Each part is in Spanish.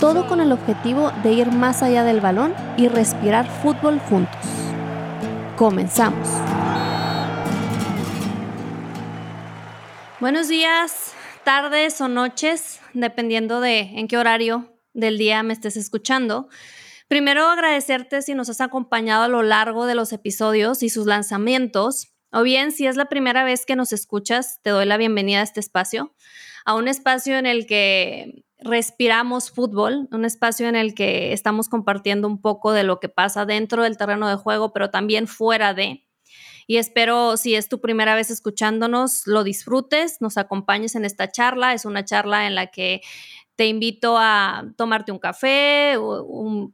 todo con el objetivo de ir más allá del balón y respirar fútbol juntos. Comenzamos. Buenos días, tardes o noches, dependiendo de en qué horario del día me estés escuchando. Primero agradecerte si nos has acompañado a lo largo de los episodios y sus lanzamientos, o bien si es la primera vez que nos escuchas, te doy la bienvenida a este espacio, a un espacio en el que respiramos fútbol, un espacio en el que estamos compartiendo un poco de lo que pasa dentro del terreno de juego, pero también fuera de. Y espero, si es tu primera vez escuchándonos, lo disfrutes, nos acompañes en esta charla. Es una charla en la que te invito a tomarte un café,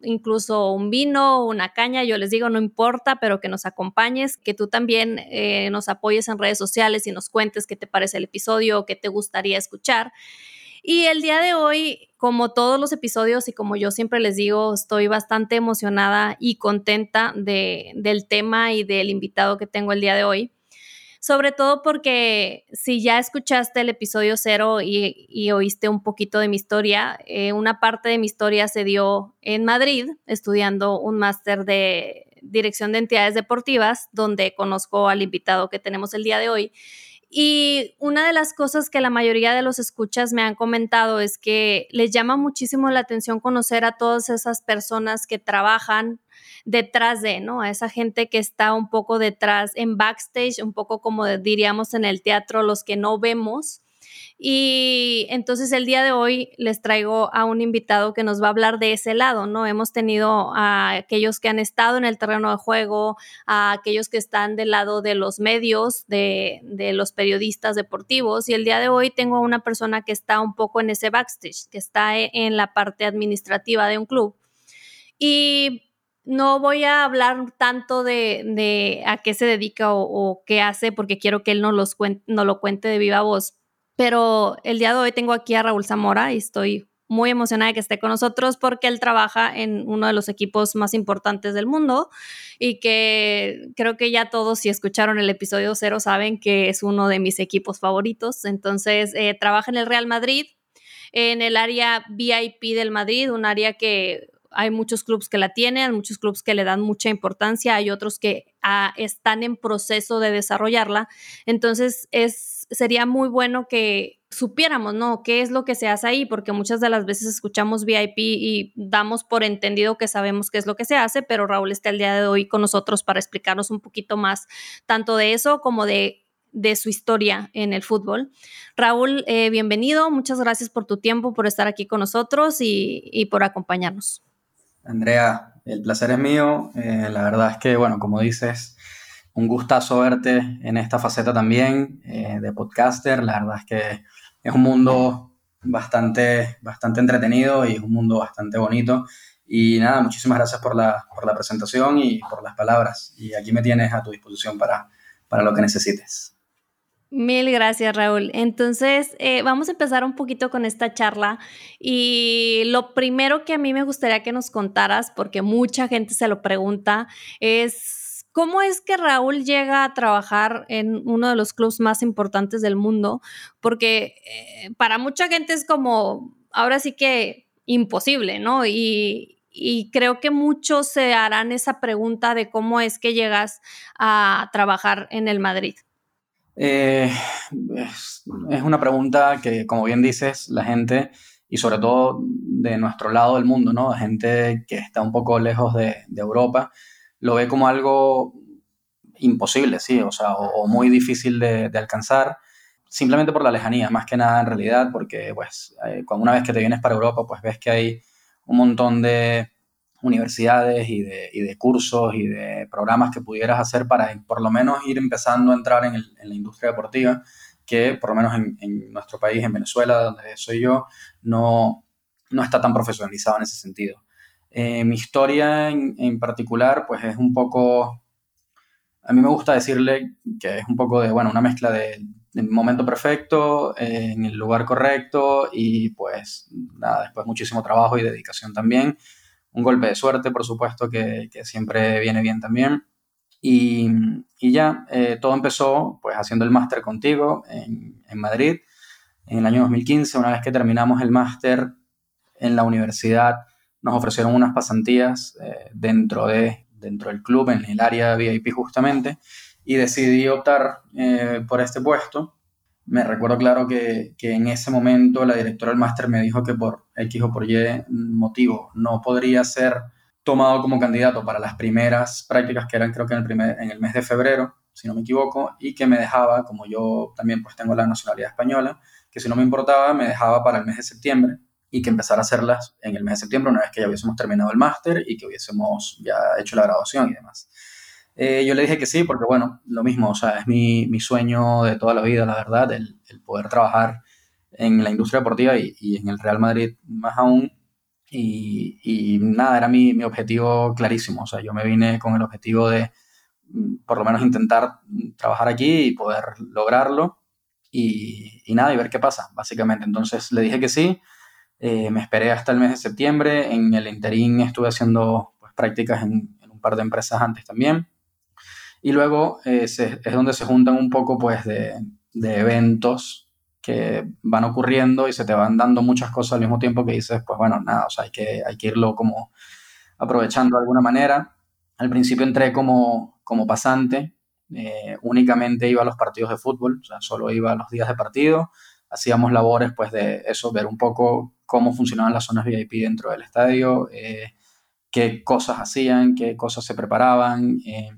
incluso un vino, una caña, yo les digo, no importa, pero que nos acompañes, que tú también eh, nos apoyes en redes sociales y nos cuentes qué te parece el episodio o qué te gustaría escuchar. Y el día de hoy, como todos los episodios y como yo siempre les digo, estoy bastante emocionada y contenta de, del tema y del invitado que tengo el día de hoy. Sobre todo porque si ya escuchaste el episodio cero y, oíste un poquito de mi historia, eh, una parte de mi historia se dio en Madrid, estudiando un máster de dirección de entidades deportivas, donde conozco al invitado que tenemos el día de hoy. Y una de las cosas que la mayoría de los escuchas me han comentado es que les llama muchísimo la atención conocer a todas esas personas que trabajan detrás de, ¿no? A esa gente que está un poco detrás en backstage, un poco como diríamos en el teatro, los que no vemos y entonces el día de hoy les traigo a un invitado que nos va a hablar de ese lado, ¿no? Hemos tenido a aquellos que han estado en el terreno de juego, a aquellos que están del lado de los medios, de, de los periodistas deportivos, y el día de hoy tengo a una persona que está un poco en ese backstage, que está e, en la parte administrativa de un club. Y no voy a hablar tanto de, de a qué se dedica o, qué hace, porque quiero que él nos, los no lo cuente de viva voz pero el día de hoy tengo aquí a Raúl Zamora y estoy muy emocionada de que esté con nosotros porque él trabaja en uno de los equipos más importantes del mundo y que creo que ya todos si escucharon el episodio cero saben que es uno de mis equipos favoritos. Entonces, eh, trabaja en el Real Madrid, en el área VIP del Madrid, un área que hay muchos clubes que la tienen, muchos clubes que le dan mucha importancia, hay otros que ah, están en proceso de desarrollarla. Entonces, es sería muy bueno que supiéramos, ¿no? ¿Qué es lo que se hace ahí? Porque muchas de las veces escuchamos VIP y damos por entendido que sabemos qué es lo que se hace, pero Raúl está el día de hoy con nosotros para explicarnos un poquito más tanto de eso como de de su historia en el fútbol. Raúl, eh, bienvenido, muchas gracias por tu tiempo, por estar aquí con nosotros y, por acompañarnos. Andrea, el placer es mío. Eh, la verdad es que, bueno, como dices, un gustazo verte en esta faceta también eh, de podcaster. La verdad es que es un mundo bastante, bastante entretenido y un mundo bastante bonito. Y nada, muchísimas gracias por la, por la presentación y por las palabras. Y aquí me tienes a tu disposición para, para lo que necesites. Mil gracias, Raúl. Entonces, eh, vamos a empezar un poquito con esta charla. Y lo primero que a mí me gustaría que nos contaras, porque mucha gente se lo pregunta, es ¿Cómo es que Raúl llega a trabajar en uno de los clubes más importantes del mundo? Porque eh, para mucha gente es como, ahora sí que imposible, ¿no? Y, creo que muchos se harán esa pregunta de cómo es que llegas a trabajar en el Madrid. Eh, es, una pregunta que, como bien dices, la gente, y sobre todo de nuestro lado del mundo, ¿no? Gente que está un poco lejos de, de Europa, lo ve como algo imposible, sí, o sea, o, muy difícil de, alcanzar, simplemente por la lejanía, más que nada en realidad, porque pues eh, una vez que te vienes para Europa, pues ves que hay un montón de universidades y de, cursos y de programas que pudieras hacer para por lo menos ir empezando a entrar en, la industria deportiva, que por lo menos en, en, nuestro país, en Venezuela, donde soy yo, no, no está tan profesionalizado en ese sentido. Eh, mi historia en, particular, pues es un poco, a mí me gusta decirle que es un poco de, bueno, una mezcla de, momento perfecto, en el lugar correcto y pues nada, después muchísimo trabajo y dedicación también. Un golpe de suerte, por supuesto, que, que siempre viene bien también. Y, y ya, eh, todo empezó pues haciendo el máster contigo en, en, Madrid en el año 2015. Una vez que terminamos el máster en la universidad, nos ofrecieron unas pasantías eh, dentro, de, dentro del club, en el área VIP justamente, y decidí optar eh, por este puesto. Me recuerdo claro que, que, en ese momento la directora del máster me dijo que por X o por Y motivo no podría ser tomado como candidato para las primeras prácticas que eran creo que en el, primer, en el mes de febrero, si no me equivoco, y que me dejaba, como yo también pues tengo la nacionalidad española, que si no me importaba me dejaba para el mes de septiembre y que empezara a hacerlas en el mes de septiembre una vez que ya hubiésemos terminado el máster y que hubiésemos ya hecho la graduación y demás. Eh, yo le dije que sí porque, bueno, lo mismo, o sea, es mi, mi sueño de toda la vida, la verdad, el, el poder trabajar en la industria deportiva y, y, en el Real Madrid más aún y, nada, era mi, mi, objetivo clarísimo. O sea, yo me vine con el objetivo de mm, por lo menos intentar trabajar aquí y poder lograrlo. Y, y nada, y ver qué pasa, básicamente. Entonces le dije que sí. Eh, me esperé hasta el mes de septiembre. En el interín estuve haciendo pues, prácticas en, un par de empresas antes también. Y luego eh, es donde se juntan un poco pues, de, de eventos que van ocurriendo y se te van dando muchas cosas al mismo tiempo que dices, pues bueno, nada, o sea, hay que, hay que irlo como aprovechando de alguna manera. Al principio entré como, como pasante, eh, únicamente iba a los partidos de fútbol, o sea, solo iba a los días de partido, hacíamos labores pues de eso, ver un poco cómo funcionaban las zonas VIP dentro del estadio, eh, qué cosas hacían, qué cosas se preparaban, eh,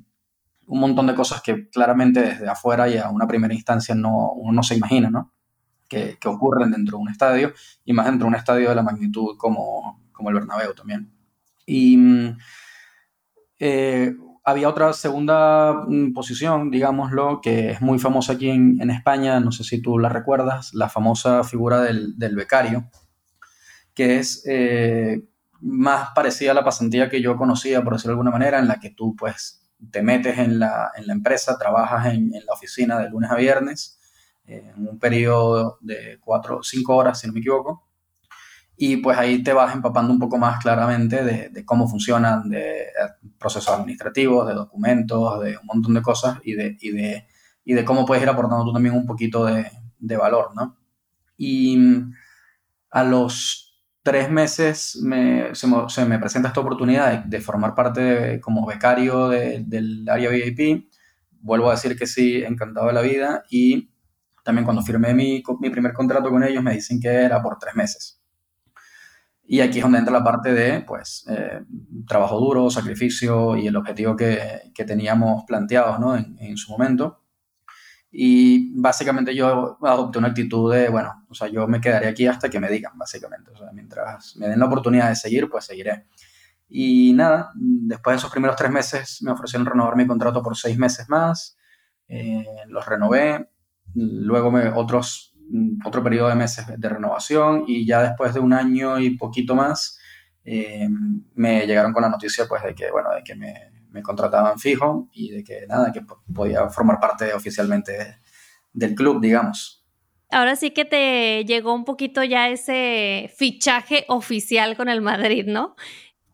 un montón de cosas que claramente desde afuera y a una primera instancia no, uno no se imagina, ¿no? que, ocurren dentro de un estadio y más dentro de un estadio de la magnitud como, como el Bernabéu también. Y mm, eh, había otra segunda mm, posición, digámoslo, que es muy famosa aquí en, España, no sé si tú la recuerdas, la famosa figura del, del becario, que es eh, más parecida a la pasantía que yo conocía, por decirlo de alguna manera, en la que tú pues te metes en la, en la empresa, trabajas en, la oficina de lunes a viernes en un periodo de cuatro cinco horas, si no me equivoco. Y pues ahí te vas empapando un poco más claramente de, cómo funcionan de eh, procesos administrativos, de documentos, de un montón de cosas y de, y de, y de cómo puedes ir aportando tú también un poquito de, de valor, ¿no? Y mm, a los tres meses me, se, me, se, me, presenta esta oportunidad de, formar parte como becario del área VIP. Vuelvo a decir que sí, encantado de la vida y también cuando firmé mi, mi primer contrato con ellos me dicen que era por tres meses. Y aquí es donde entra la parte de, pues, eh, trabajo duro, sacrificio y el objetivo que, que teníamos planteado ¿no? en, en, su momento. Y básicamente yo adopté una actitud de, bueno, o sea, yo me quedaré aquí hasta que me digan, básicamente. O sea, mientras me den la oportunidad de seguir, pues seguiré. Y nada, después de esos primeros tres meses me ofrecieron renovar mi contrato por seis meses más. Eh, los renové luego me, otros, otro periodo de meses de renovación y ya después de un año y poquito más eh, me llegaron con la noticia pues de que, bueno, de que me, me, contrataban fijo y de que nada, que podía formar parte oficialmente del club, digamos. Ahora sí que te llegó un poquito ya ese fichaje oficial con el Madrid, ¿no?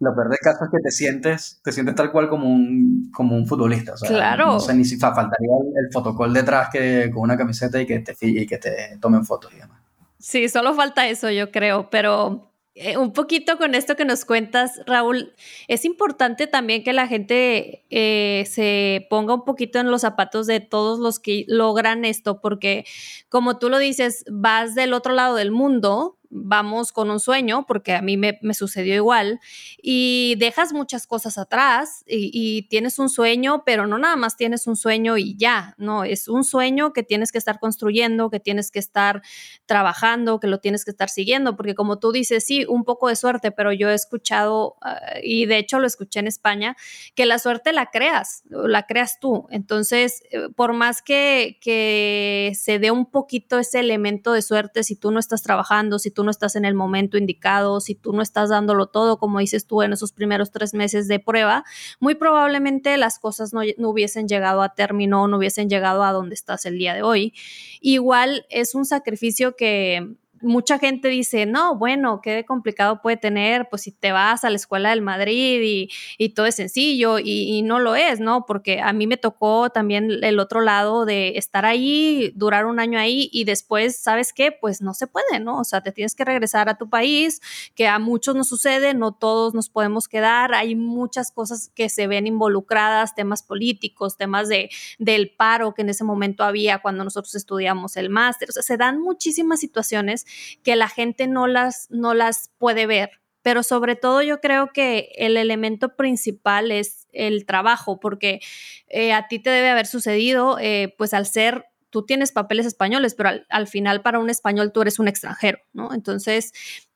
Lo peor del caso es que te sientes, te sientes tal cual como un, como un futbolista. claro. No sé ni si faltaría el, el detrás que, con una camiseta y que, te, y que te tomen fotos y demás. Sí, solo falta eso, yo creo, pero eh, un poquito con esto que nos cuentas, Raúl, es importante también que la gente eh, se ponga un poquito en los zapatos de todos los que logran esto, porque como tú lo dices, vas del otro lado del mundo, vamos con un sueño, porque a mí me, sucedió igual, y dejas muchas cosas atrás y, tienes un sueño, pero no nada más tienes un sueño y ya, no, es un sueño que tienes que estar construyendo, que tienes que estar trabajando, que lo tienes que estar siguiendo, porque como tú dices, sí, un poco de suerte, pero yo he escuchado, uh, y de hecho lo escuché en España, que la suerte la creas, la creas tú. Entonces, eh, por más que, que se dé un poquito ese elemento de suerte, si tú no estás trabajando, si tú no estás en el momento indicado, si tú no estás dándolo todo, como dices tú, en esos primeros tres meses de prueba, muy probablemente las cosas no, no hubiesen llegado a término, no hubiesen llegado a donde estás el día de hoy. Igual es un sacrificio que mucha gente dice, no, bueno, qué complicado puede tener, pues si te vas a la escuela del Madrid y, todo es sencillo y, no lo es, ¿no? Porque a mí me tocó también el otro lado de estar ahí, durar un año ahí y después, ¿sabes qué? Pues no se puede, ¿no? O sea, te tienes que regresar a tu país, que a muchos nos sucede, no todos nos podemos quedar, hay muchas cosas que se ven involucradas, temas políticos, temas de, del paro que en ese momento había cuando nosotros estudiamos el máster, o sea, se dan muchísimas situaciones que la gente no las, no las puede ver. Pero sobre todo yo creo que el elemento principal es el trabajo, porque eh, a ti te debe haber sucedido, eh, pues al ser tú tienes papeles españoles, pero al, al, final para un español tú eres un extranjero, ¿no? Entonces,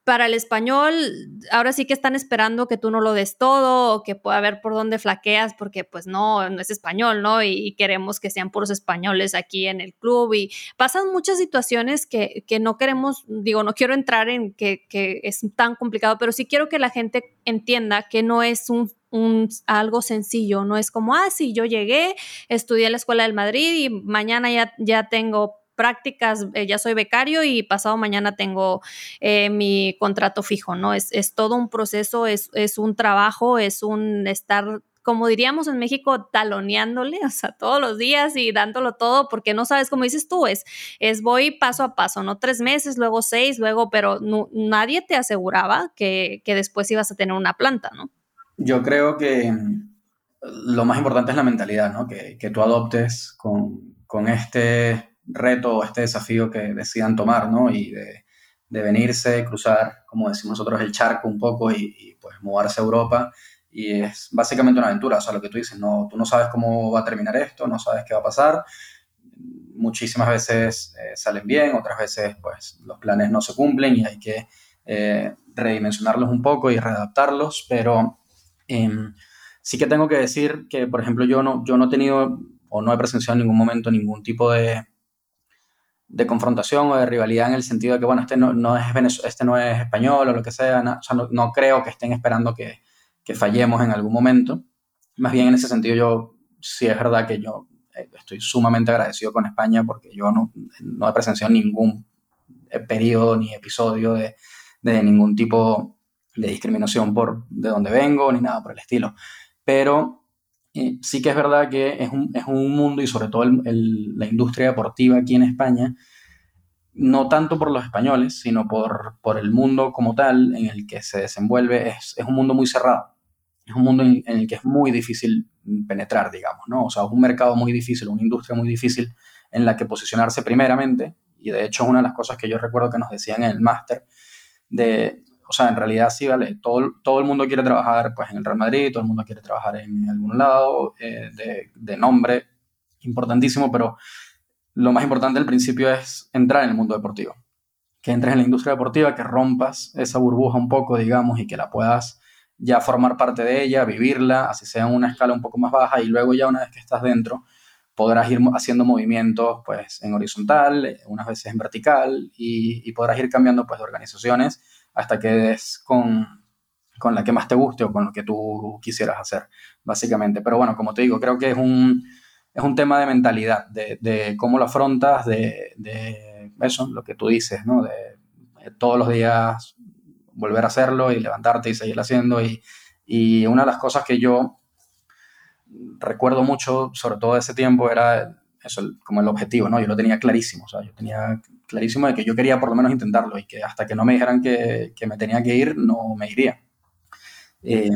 para el español, ahora sí que están esperando que tú no lo des todo o que pueda ver por dónde flaqueas, porque pues no, no es español, ¿no? Y, queremos que sean puros españoles aquí en el club y pasan muchas situaciones que, que no queremos, digo, no quiero entrar en que, que, es tan complicado, pero sí quiero que la gente entienda que no es un, un, algo sencillo, no es como, ah, sí, yo llegué, estudié en la Escuela del Madrid y mañana ya, ya tengo prácticas, eh, ya soy becario y pasado mañana tengo eh, mi contrato fijo, ¿no? Es, es todo un proceso, es, es, un trabajo, es un estar, como diríamos en México, taloneándole, o sea, todos los días y dándolo todo, porque no sabes, como dices tú, es, es voy paso a paso, ¿no? Tres meses, luego seis, luego, pero nadie te aseguraba que, que después ibas a tener una planta, ¿no? Yo creo que lo más importante es la mentalidad, ¿no? Que, que tú adoptes con, con este reto o este desafío que decidan tomar, ¿no? Y de, de venirse, cruzar, como decimos nosotros, el charco un poco y, pues mudarse a Europa. Y es básicamente una aventura, o sea, lo que tú dices, no, tú no sabes cómo va a terminar esto, no sabes qué va a pasar. Muchísimas veces eh, salen bien, otras veces pues los planes no se cumplen y hay que eh, redimensionarlos un poco y readaptarlos, pero em, sí que tengo que decir que, por ejemplo, yo no, yo no he tenido o no he presenciado en ningún momento ningún tipo de, de confrontación o de rivalidad en el sentido de que, bueno, este no, no es, este no es español o lo que sea, no, o sea, no, creo que estén esperando que, que, fallemos en algún momento. Más bien en ese sentido yo sí es verdad que yo eh, estoy sumamente agradecido con España porque yo no, no he presenciado ningún eh, periodo ni episodio de, de ningún tipo de discriminación por de dónde vengo ni nada por el estilo. Pero sí que es verdad que es un, es un mundo y sobre todo la industria deportiva aquí en España, no tanto por los españoles, sino por, por el mundo como tal en el que se desenvuelve, es, es un mundo muy cerrado. Es un mundo en, el que es muy difícil penetrar, digamos, ¿no? O sea, es un mercado muy difícil, una industria muy difícil en la que posicionarse primeramente, y de hecho es una de las cosas que yo recuerdo que nos decían en el máster, de o sea, en realidad sí, vale, todo, todo el mundo quiere trabajar pues, en el Real Madrid, todo el mundo quiere trabajar en algún lado eh, de, de, nombre, importantísimo, pero lo más importante al principio es entrar en el mundo deportivo, que entres en la industria deportiva, que rompas esa burbuja un poco, digamos, y que la puedas ya formar parte de ella, vivirla, así sea en una escala un poco más baja, y luego ya una vez que estás dentro, podrás ir haciendo movimientos pues en horizontal, unas veces en vertical, y, y podrás ir cambiando pues de organizaciones hasta que des con, con la que más te guste o con lo que tú quisieras hacer, básicamente. Pero bueno, como te digo, creo que es un, es un tema de mentalidad, de, de cómo lo afrontas, de, de, eso, lo que tú dices, ¿no? De, todos los días volver a hacerlo y levantarte y seguir haciendo. Y, y, una de las cosas que yo recuerdo mucho, sobre todo de ese tiempo, era eso, como el objetivo, ¿no? Yo lo tenía clarísimo, o sea, yo tenía clarísimo de que yo quería por lo menos intentarlo y que hasta que no me dijeran que, que me tenía que ir, no me iría. Eh,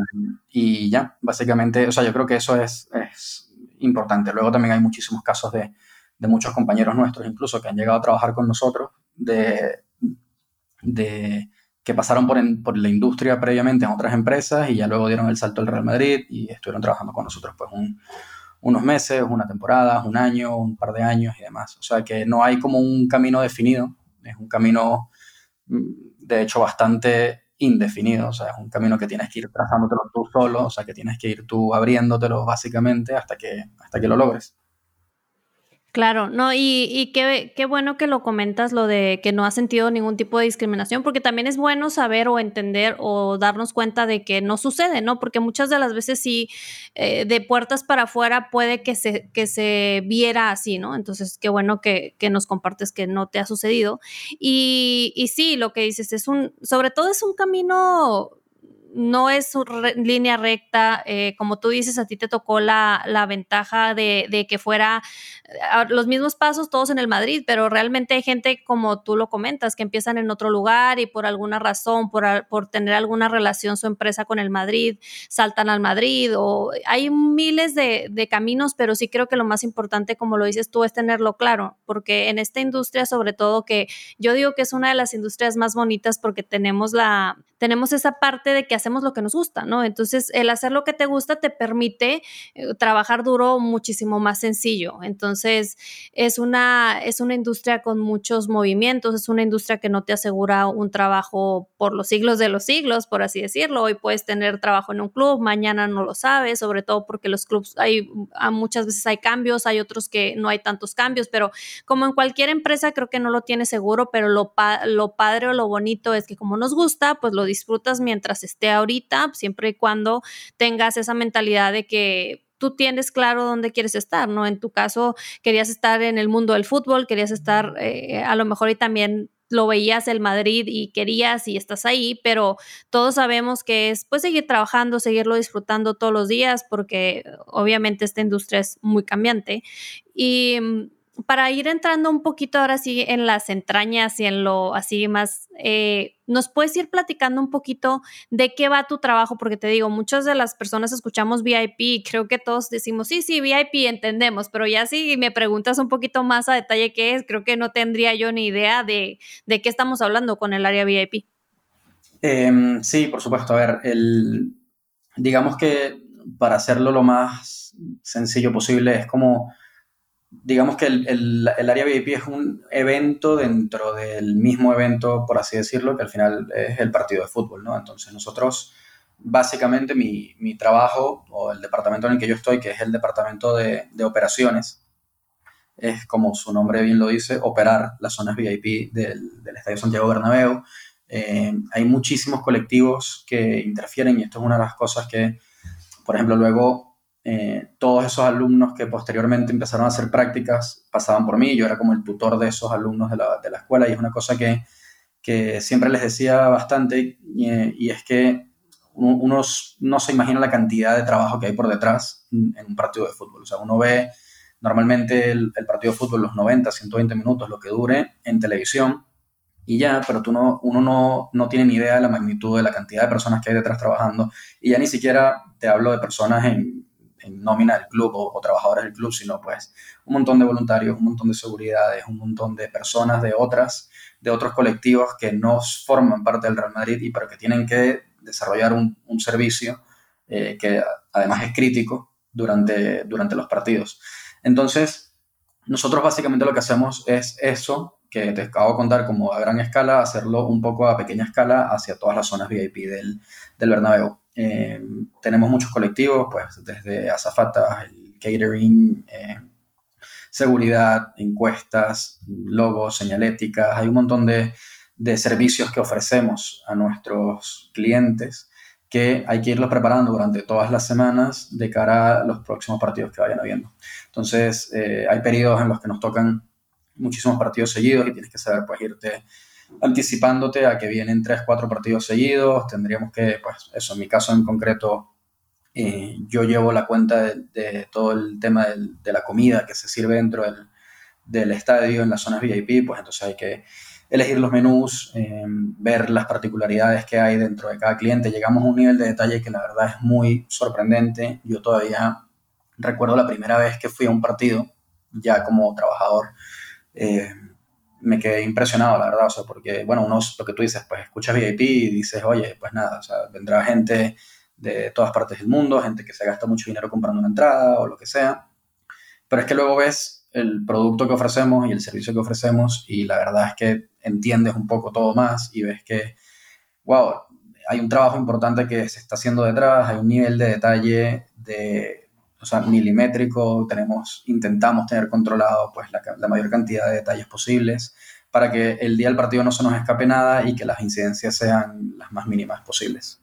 y ya, básicamente, o sea, yo creo que eso es, es importante. Luego también hay muchísimos casos de, de, muchos compañeros nuestros, incluso, que han llegado a trabajar con nosotros, de, de que pasaron por, por, la industria previamente en otras empresas y ya luego dieron el salto al Real Madrid y estuvieron trabajando con nosotros pues un, unos meses, una temporada, un año, un par de años y demás. O sea que no hay como un camino definido, es un camino mm, de hecho bastante indefinido, o sea, es un camino que tienes que ir trazándotelo tú solo, o sea, que tienes que ir tú abriéndotelo básicamente hasta que, hasta que lo logres. Claro, no, y, y qué, qué, bueno que lo comentas, lo de que no has sentido ningún tipo de discriminación, porque también es bueno saber o entender o darnos cuenta de que no sucede, ¿no? Porque muchas de las veces sí, eh, de puertas para afuera puede que se, que se viera así, ¿no? Entonces, qué bueno que, que nos compartes que no te ha sucedido. Y, y sí, lo que dices es un, sobre todo es un camino no es línea recta. Eh, como tú dices, a ti te tocó la, la ventaja de, de, que fuera eh, los mismos pasos todos en el Madrid, pero realmente hay gente, como tú lo comentas, que empiezan en otro lugar y por alguna razón, por, por tener alguna relación su empresa con el Madrid, saltan al Madrid o hay miles de, de caminos, pero sí creo que lo más importante, como lo dices tú, es tenerlo claro, porque en esta industria, sobre todo, que yo digo que es una de las industrias más bonitas porque tenemos la, tenemos esa parte de que hacemos lo que nos gusta, ¿no? Entonces, el hacer lo que te gusta te permite eh, trabajar duro muchísimo más sencillo. Entonces, es una, es una industria con muchos movimientos, es una industria que no te asegura un trabajo por los siglos de los siglos, por así decirlo. Hoy puedes tener trabajo en un club, mañana no lo sabes, sobre todo porque los clubs hay, muchas veces hay cambios, hay otros que no hay tantos cambios, pero como en cualquier empresa creo que no lo tienes seguro, pero lo, lo padre o lo bonito es que como nos gusta, pues lo disfrutas mientras esté ahorita, siempre y cuando tengas esa mentalidad de que tú tienes claro dónde quieres estar, ¿no? En tu caso, querías estar en el mundo del fútbol, querías estar eh, a lo mejor y también lo veías el Madrid y querías y estás ahí, pero todos sabemos que es pues seguir trabajando, seguirlo disfrutando todos los días, porque obviamente esta industria es muy cambiante. Y mm, para ir entrando un poquito ahora sí en las entrañas y en lo así más, eh, ¿nos puedes ir platicando un poquito de qué va tu trabajo? Porque te digo, muchas de las personas escuchamos VIP y creo que todos decimos, sí, sí, VIP entendemos, pero ya si me preguntas un poquito más a detalle qué es, creo que no tendría yo ni idea de, de qué estamos hablando con el área VIP. Em, sí, por supuesto. A ver, el, digamos que para hacerlo lo más sencillo posible es como digamos que el, área VIP es un evento dentro del mismo evento, por así decirlo, que al final es el partido de fútbol, ¿no? Entonces nosotros, básicamente mi, trabajo o el departamento en el que yo estoy, que es el departamento de, operaciones, es como su nombre bien lo dice, operar las zonas VIP del, del Estadio Santiago Bernabéu. Eh, hay muchísimos colectivos que interfieren y esto es una de las cosas que, por ejemplo, luego eh, todos esos alumnos que posteriormente empezaron a hacer prácticas pasaban por mí, yo era como el tutor de esos alumnos de la, de la escuela y es una cosa que, que siempre les decía bastante y, es que uno, no se imagina la cantidad de trabajo que hay por detrás en un partido de fútbol. O sea, uno ve normalmente el, el partido de fútbol los 90, 120 minutos, lo que dure en televisión y ya, pero tú no, uno no, no, tiene ni idea de la magnitud de la cantidad de personas que hay detrás trabajando. Y ya ni siquiera te hablo de personas en, en nómina del club o, trabajadores del club, sino pues un montón de voluntarios, un montón de seguridades, un montón de personas de otras, de otros colectivos que no forman parte del Real Madrid y pero que tienen que desarrollar un, un servicio eh, que además es crítico durante, durante los partidos. Entonces, nosotros básicamente lo que hacemos es eso que te acabo de contar como a gran escala, hacerlo un poco a pequeña escala hacia todas las zonas VIP del, del Bernabéu. Eh, tenemos muchos colectivos, pues desde azafatas, catering, eh, seguridad, encuestas, logos, señaléticas, hay un montón de, de, servicios que ofrecemos a nuestros clientes que hay que irlos preparando durante todas las semanas de cara a los próximos partidos que vayan habiendo. Entonces, eh, hay periodos en los que nos tocan muchísimos partidos seguidos y tienes que saber pues irte anticipándote a que vienen tres, cuatro partidos seguidos, tendríamos que, pues eso, en mi caso en concreto, eh, yo llevo la cuenta de, todo el tema de la comida que se sirve dentro del, estadio en las zonas VIP, pues entonces hay que elegir los menús, eh, ver las particularidades que hay dentro de cada cliente. Llegamos a un nivel de detalle que la verdad es muy sorprendente. Yo todavía recuerdo la primera vez que fui a un partido, ya como trabajador, eh, me quedé impresionado, la verdad, o sea, porque, bueno, uno, lo que tú dices, pues escuchas VIP y dices, oye, pues nada, o sea, vendrá gente de todas partes del mundo, gente que se gasta mucho dinero comprando una entrada o lo que sea, pero es que luego ves el producto que ofrecemos y el servicio que ofrecemos y la verdad es que entiendes un poco todo más y ves que, wow, hay un trabajo importante que se está haciendo detrás, hay un nivel de detalle de o sea, milimétrico, tenemos, intentamos tener controlado pues, la, mayor cantidad de detalles posibles para que el día del partido no se nos escape nada y que las incidencias sean las más mínimas posibles.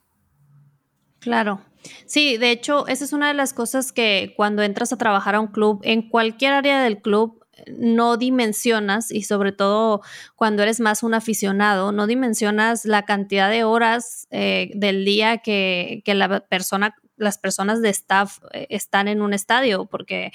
Claro. Sí, de hecho, esa es una de las cosas que cuando entras a trabajar a un club, en cualquier área del club, no dimensionas y sobre todo cuando eres más un aficionado, no dimensionas la cantidad de horas eh, del día que, que, la persona las personas de staff eh, están en un estadio, porque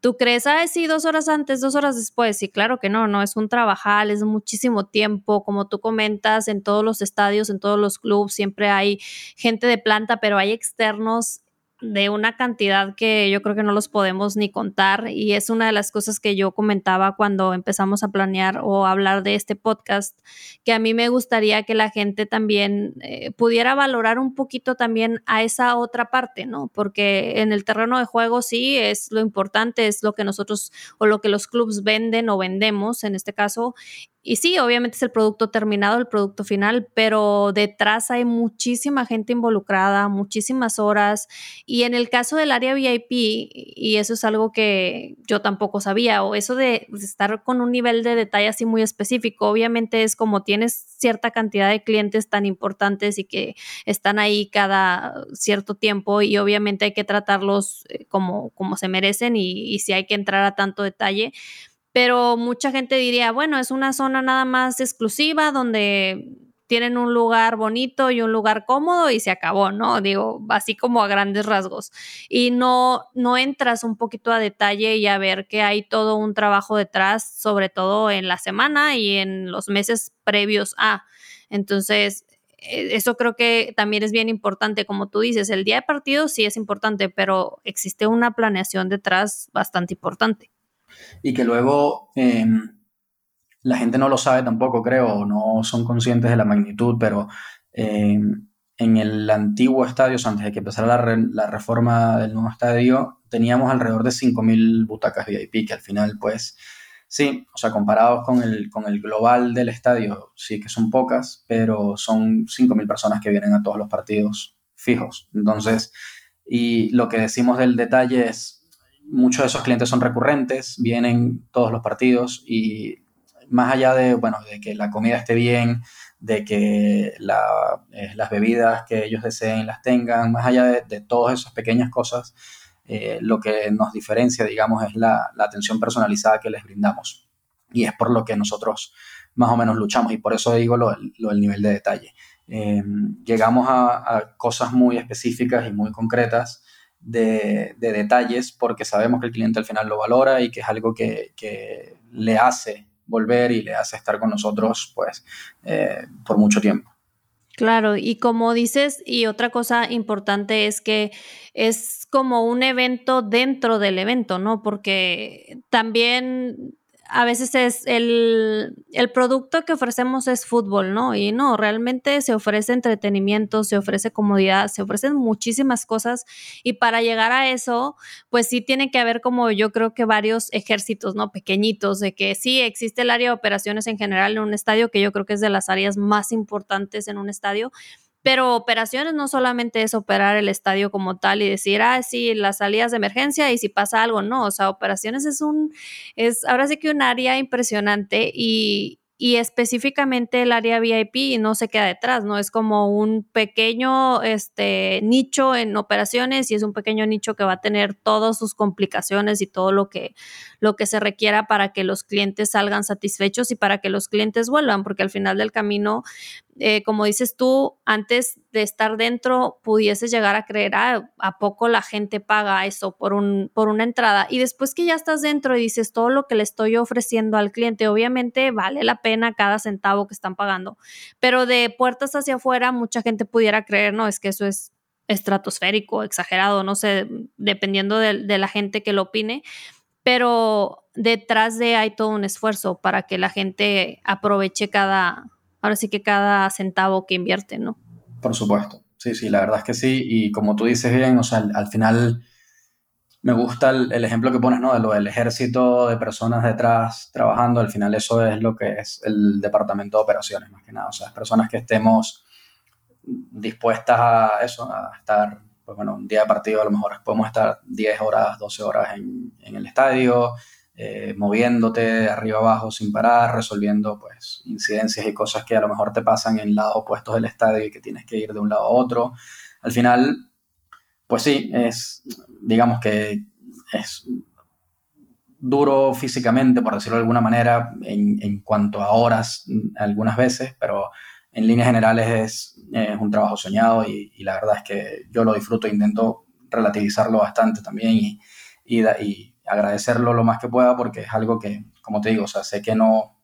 tú crees, ah, sí, dos horas antes, dos horas después, y claro que no, no, es un trabajal, es muchísimo tiempo, como tú comentas, en todos los estadios, en todos los clubes, siempre hay gente de planta, pero hay externos de una cantidad que yo creo que no los podemos ni contar y es una de las cosas que yo comentaba cuando empezamos a planear o hablar de este podcast, que a mí me gustaría que la gente también eh, pudiera valorar un poquito también a esa otra parte, ¿no? Porque en el terreno de juego sí es lo importante, es lo que nosotros o lo que los clubs venden o vendemos en este caso y sí, obviamente es el producto terminado, el producto final, pero detrás hay muchísima gente involucrada, muchísimas horas. Y en el caso del área VIP, y eso es algo que yo tampoco sabía, o eso de estar con un nivel de detalle así muy específico, obviamente es como tienes cierta cantidad de clientes tan importantes y que están ahí cada cierto tiempo y obviamente hay que tratarlos eh, como, como se merecen y, y si hay que entrar a tanto detalle pero mucha gente diría, bueno, es una zona nada más exclusiva donde tienen un lugar bonito y un lugar cómodo y se acabó, ¿no? Digo, así como a grandes rasgos. Y no, no entras un poquito a detalle y a ver que hay todo un trabajo detrás, sobre todo en la semana y en los meses previos a. Entonces, e, eso creo que también es bien importante, como tú dices, el día de partido sí es importante, pero existe una planeación detrás bastante importante y que luego em, la gente no lo sabe tampoco, creo, no son conscientes de la magnitud, pero em, en el antiguo estadio, antes de que empezara la, reforma del nuevo estadio, teníamos alrededor de 5.000 butacas VIP, que al final, pues, sí, o sea, comparados con el, con el global del estadio, sí que son pocas, pero son 5.000 personas que vienen a todos los partidos fijos. Entonces, y lo que decimos del detalle es, muchos de esos clientes son recurrentes, vienen todos los partidos y más allá de, bueno, de que la comida esté bien, de que eh, las bebidas que ellos deseen las tengan, más allá de, todas esas pequeñas cosas, eh, lo que nos diferencia, digamos, es la, atención personalizada que les brindamos. Y es por lo que nosotros más o menos luchamos y por eso digo lo, del nivel de detalle. Eh, llegamos a, cosas muy específicas y muy concretas de, detalles porque sabemos que el cliente al final lo valora y que es algo que, le hace volver y le hace estar con nosotros pues eh, por mucho tiempo. Claro, y como dices, y otra cosa importante es que es como un evento dentro del evento, ¿no? Porque también a veces es el, producto que ofrecemos es fútbol, ¿no? Y no, realmente se ofrece entretenimiento, se ofrece comodidad, se ofrecen muchísimas cosas y para llegar a eso, pues sí tiene que haber como yo creo que varios ejércitos, ¿no? Pequeñitos, de que sí existe el área de operaciones en general en un estadio, que yo creo que es de las áreas más importantes en un estadio, pero operaciones no solamente es operar el estadio como tal y decir, ah, sí, las salidas de emergencia y si pasa algo, no, o sea, operaciones es un, es ahora sí que un área impresionante y, y específicamente el área VIP no se queda detrás, ¿no? Es como un pequeño este, nicho en operaciones y es un pequeño nicho que va a tener todas sus complicaciones y todo lo que, lo que se requiera para que los clientes salgan satisfechos y para que los clientes vuelvan, porque al final del camino eh, como dices tú, antes de estar dentro pudieses llegar a creer, ah, ¿a poco la gente paga eso por, un, por una entrada? Y después que ya estás dentro y dices todo lo que le estoy ofreciendo al cliente, obviamente vale la pena cada centavo que están pagando, pero de puertas hacia afuera mucha gente pudiera creer, no, es que eso es estratosférico, exagerado, no sé, dependiendo de, de la gente que lo opine, pero detrás de hay todo un esfuerzo para que la gente aproveche cada ahora sí que cada centavo que invierte, ¿no? Por supuesto, sí, sí, la verdad es que sí. Y como tú dices bien, o sea, al, final me gusta el, ejemplo que pones, ¿no? De lo del ejército de personas detrás trabajando, al final eso es lo que es el departamento de operaciones, más que nada. O sea, personas que estemos dispuestas a eso, a estar pues bueno, un día de partido a lo mejor podemos estar 10 horas, 12 horas en, en el estadio, eh, moviéndote arriba abajo sin parar, resolviendo pues incidencias y cosas que a lo mejor te pasan en lados opuestos del estadio y que tienes que ir de un lado a otro. Al final, pues sí, es, digamos que es duro físicamente, por decirlo de alguna manera, en, en cuanto a horas algunas veces, pero en líneas generales es, un trabajo soñado y, la verdad es que yo lo disfruto, intento relativizarlo bastante también y agradecerlo lo más que pueda porque es algo que, como te digo, sé que no,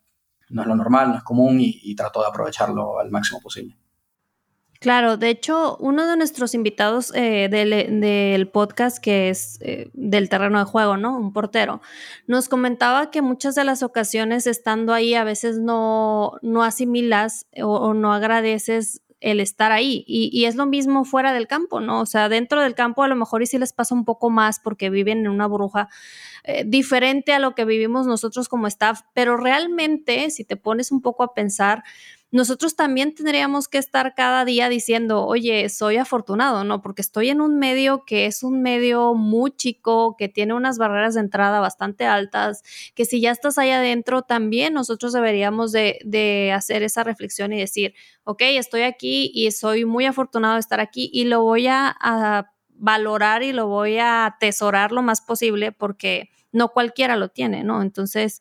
no es lo normal, no es común y, trato de aprovecharlo al máximo posible. Claro, de hecho, uno de nuestros invitados eh, del, podcast, que es eh, del terreno de juego, ¿no? Un portero, nos comentaba que muchas de las ocasiones estando ahí a veces no, no asimilas o no agradeces el estar ahí. Y, es lo mismo fuera del campo, ¿no? O sea, dentro del campo a lo mejor y sí les pasa un poco más porque viven en una burbuja eh, diferente a lo que vivimos nosotros como staff, pero realmente, si te pones un poco a pensar, nosotros también tendríamos que estar cada día diciendo, oye, soy afortunado, ¿no? Porque estoy en un medio que es un medio muy chico, que tiene unas barreras de entrada bastante altas, que si ya estás ahí adentro, también nosotros deberíamos de, hacer esa reflexión y decir, ok, estoy aquí y soy muy afortunado de estar aquí y lo voy a, a valorar y lo voy a atesorar lo más posible porque no cualquiera lo tiene, ¿no? Entonces,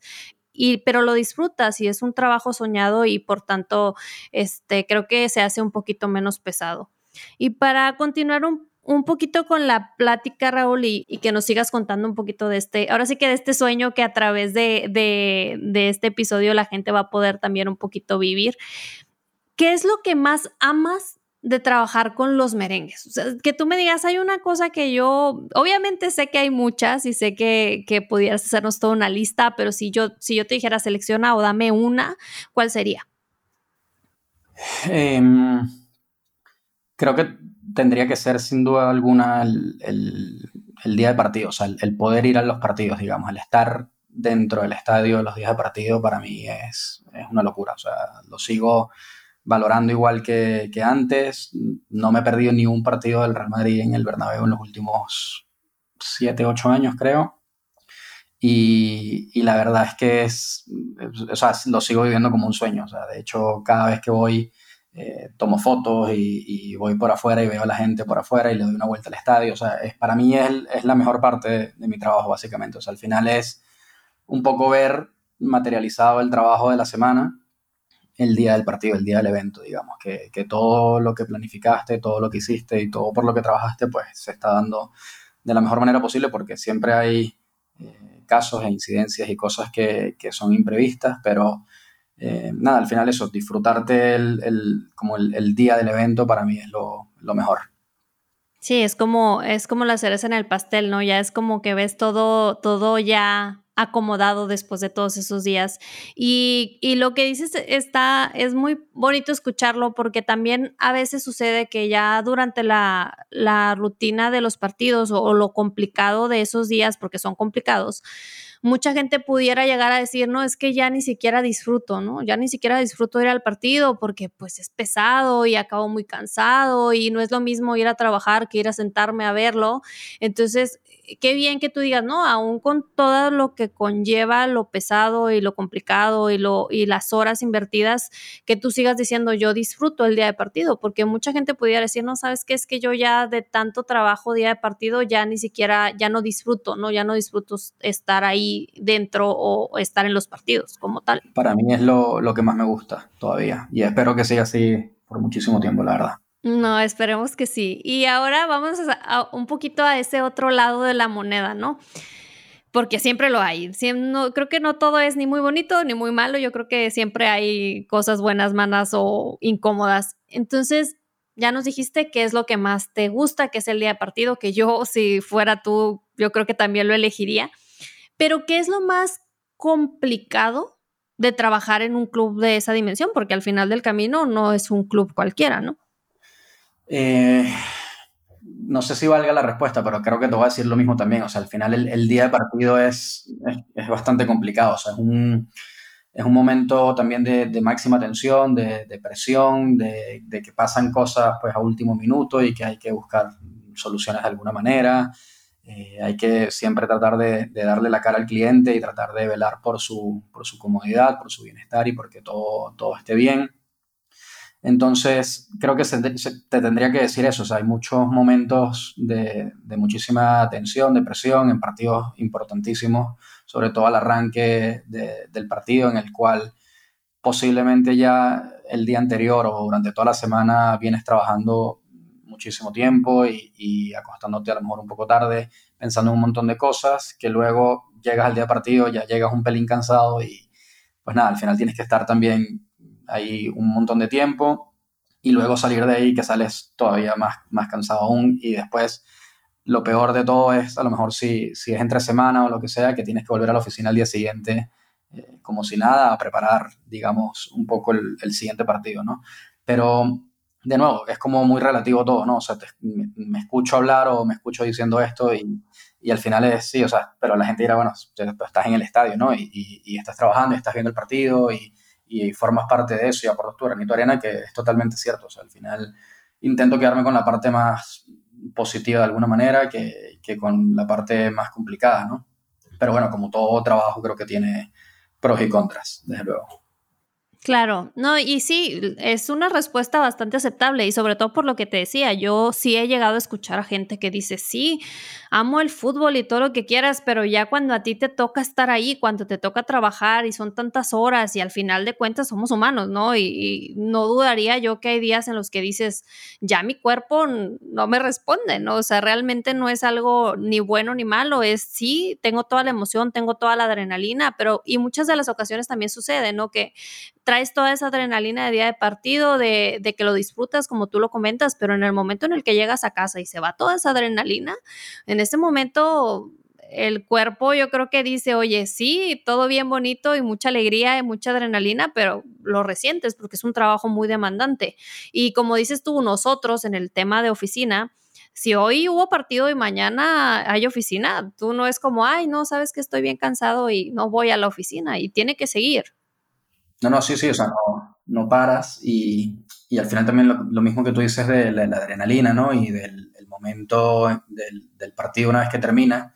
pero lo disfrutas y es un trabajo soñado y por tanto, este, creo que se hace un poquito menos pesado. Y para continuar un, poquito con la plática, Raúl, y, que nos sigas contando un poquito de este, ahora sí que de este sueño que a través de, de este episodio la gente va a poder también un poquito vivir. ¿Qué es lo que más amas de trabajar con los merengues. O sea, que tú me digas, hay una cosa que yo, obviamente sé que hay muchas y sé que, que pudieras hacernos toda una lista, pero si yo, si yo te dijera selecciona o dame una, ¿cuál sería? Em, creo que tendría que ser sin duda alguna el, el, día de partido, o sea, el, el, poder ir a los partidos, digamos, el estar dentro del estadio los días de partido para mí es, es una locura, o sea, lo sigo valorando igual que, antes. No me he perdido ni un partido del Real Madrid en el Bernabéu en los últimos 7, 8 años, creo. Y, la verdad es que es, o sea, lo sigo viviendo como un sueño. O sea, de hecho, cada vez que voy, eh, tomo fotos y, voy por afuera y veo a la gente por afuera y le doy una vuelta al estadio. O sea, es, para mí es, la mejor parte de, de, mi trabajo, básicamente. O sea, al final es un poco ver materializado el trabajo de la semana el día del partido, el día del evento, digamos, que, todo lo que planificaste, todo lo que hiciste y todo por lo que trabajaste, pues se está dando de la mejor manera posible porque siempre hay eh, casos e incidencias y cosas que, son imprevistas, pero eh, nada, al final eso, disfrutarte el, como el, día del evento para mí es lo, lo mejor. Sí, es como, es como la cereza en el pastel, ¿no? Ya es como que ves todo, todo ya acomodado después de todos esos días. Y, lo que dices está, es muy bonito escucharlo porque también a veces sucede que ya durante la, rutina de los partidos o, lo complicado de esos días, porque son complicados, mucha gente pudiera llegar a decir, no, es que ya ni siquiera disfruto, ¿no? Ya ni siquiera disfruto ir al partido porque pues es pesado y acabo muy cansado y no es lo mismo ir a trabajar que ir a sentarme a verlo. Entonces, qué bien que tú digas, no, aún con todo lo que conlleva lo pesado y lo complicado y, lo, y las horas invertidas, que tú sigas diciendo, yo disfruto el día de partido, porque mucha gente pudiera decir, no, sabes qué, es que yo ya de tanto trabajo día de partido ya ni siquiera, ya no disfruto, ¿no? Ya no disfruto estar ahí dentro o estar en los partidos como tal. Para mí es lo, lo que más me gusta todavía y espero que siga así por muchísimo tiempo, la verdad. No, esperemos que sí. Y ahora vamos a, un poquito a ese otro lado de la moneda, ¿no? Porque siempre lo hay. creo que no todo es ni muy bonito ni muy malo. Yo creo que siempre hay cosas buenas, malas o incómodas. Entonces, ya nos dijiste qué es lo que más te gusta, que es el día de partido, que yo, si fuera tú, yo creo que también lo elegiría. Pero, ¿qué es lo más complicado de trabajar en un club de esa dimensión? Porque al final del camino no es un club cualquiera, ¿no? Eh, no sé si valga la respuesta, pero creo que te voy a decir lo mismo también. O sea, al final el, día de partido es, es, bastante complicado. O sea, es un, es un momento también de, máxima tensión, de, presión, de, que pasan cosas pues a último minuto y que hay que buscar soluciones de alguna manera. Eh, hay que siempre tratar de, darle la cara al cliente y tratar de velar por su, por su comodidad, por su bienestar y porque todo, todo esté bien. Entonces, creo que se, te tendría que decir eso. O sea, hay muchos momentos de, de, muchísima tensión, de presión en partidos importantísimos, sobre todo al arranque del partido, en el cual posiblemente ya el día anterior o durante toda la semana vienes trabajando muchísimo tiempo y, acostándote a lo mejor un poco tarde, pensando en un montón de cosas, que luego llegas al día partido, ya llegas un pelín cansado y pues nada, al final tienes que estar también ahí un montón de tiempo y luego salir de ahí que sales todavía más, más cansado aún y después lo peor de todo es a lo mejor si, si es entre semana o lo que sea, que tienes que volver a la oficina al día siguiente eh, como si nada a preparar, digamos, un poco el, siguiente partido, ¿no? Pero de nuevo, es como muy relativo todo, ¿no? O sea, me, escucho hablar o me escucho diciendo esto y, y, al final es sí, o sea, pero la gente dirá, bueno, estás en el estadio, ¿no? Y, y, estás trabajando y estás viendo el partido y, formas parte de eso y aportas tu granito arena, que es totalmente cierto. O sea, al final intento quedarme con la parte más positiva de alguna manera que, que con la parte más complicada, ¿no? Pero bueno, como todo trabajo creo que tiene pros y contras, desde luego. Claro, no, y sí, es una respuesta bastante aceptable y sobre todo por lo que te decía, yo sí he llegado a escuchar a gente que dice, sí, amo el fútbol y todo lo que quieras, pero ya cuando a ti te toca estar ahí, cuando te toca trabajar y son tantas horas y al final de cuentas somos humanos, ¿no? Y, no dudaría yo que hay días en los que dices, ya mi cuerpo no me responde, ¿no? O sea, realmente no es algo ni bueno ni malo, es sí, tengo toda la emoción, tengo toda la adrenalina, pero y muchas de las ocasiones también sucede, ¿no? Que traes toda esa adrenalina de día de partido, de, que lo disfrutas como tú lo comentas, pero en el momento en el que llegas a casa y se va toda esa adrenalina, en ese momento el cuerpo yo creo que dice, oye, sí, todo bien bonito y mucha alegría y mucha adrenalina, pero lo resientes porque es un trabajo muy demandante. Y como dices tú, nosotros en el tema de oficina, si hoy hubo partido y mañana hay oficina, tú no es como, ay, no, sabes que estoy bien cansado y no voy a la oficina y tiene que seguir. No, no, sí, sí, o sea, no, no paras y, y, al final también lo, mismo que tú dices de la, adrenalina, ¿no? Y del momento del, del, partido una vez que termina.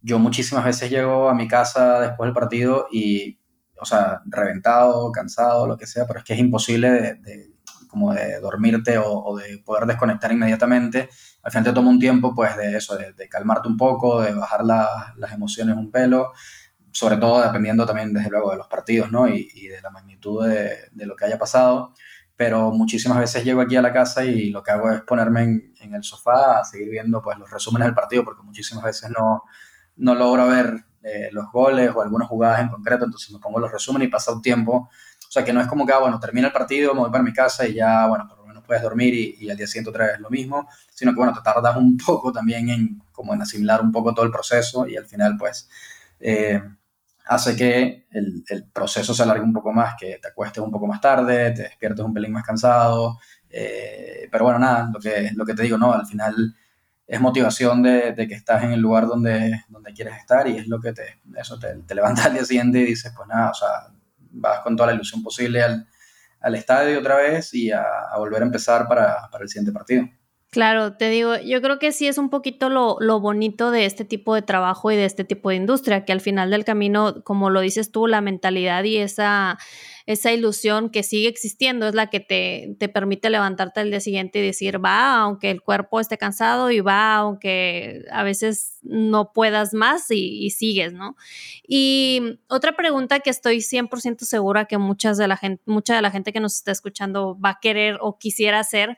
Yo muchísimas veces llego a mi casa después del partido y, o sea, reventado, cansado, lo que sea, pero es que es imposible de, como de dormirte o, de poder desconectar inmediatamente. Al final te toma un tiempo, pues, de eso, de, de calmarte un poco, de bajar las emociones un pelo sobre todo dependiendo también, desde luego, de los partidos, ¿no? Y, de la magnitud de, de, lo que haya pasado. Pero muchísimas veces llego aquí a la casa y lo que hago es ponerme en, en el sofá a seguir viendo pues, los resúmenes del partido, porque muchísimas veces no, no logro ver eh, los goles o algunas jugadas en concreto, entonces me pongo los resúmenes y pasa un tiempo. O sea, que no es como que, ah, bueno, termina el partido, me voy para mi casa y ya, bueno, por lo menos puedes dormir y, y al día siguiente otra vez lo mismo, sino que, bueno, te tardas un poco también en, como en asimilar un poco todo el proceso y al final, pues, eh, hace que el, proceso se alargue un poco más, que te acuestes un poco más tarde, te despiertes un pelín más cansado. Eh, pero bueno, nada, lo que, lo que te digo, ¿no? Al final es motivación de, que estás en el lugar donde, donde quieres estar y es lo que te, eso te, levanta al día siguiente y dices, pues nada, o sea, vas con toda la ilusión posible al, estadio otra vez y a, volver a empezar para, para el siguiente partido. Claro, te digo, yo creo que sí es un poquito lo, lo, bonito de este tipo de trabajo y de este tipo de industria, que al final del camino, como lo dices tú, la mentalidad y esa, esa ilusión que sigue existiendo es la que te, te permite levantarte al día siguiente y decir, va, aunque el cuerpo esté cansado y va, aunque a veces no puedas más y, y sigues, ¿no? Y otra pregunta que estoy 100% segura que muchas de la gente, mucha de la gente que nos está escuchando va a querer o quisiera hacer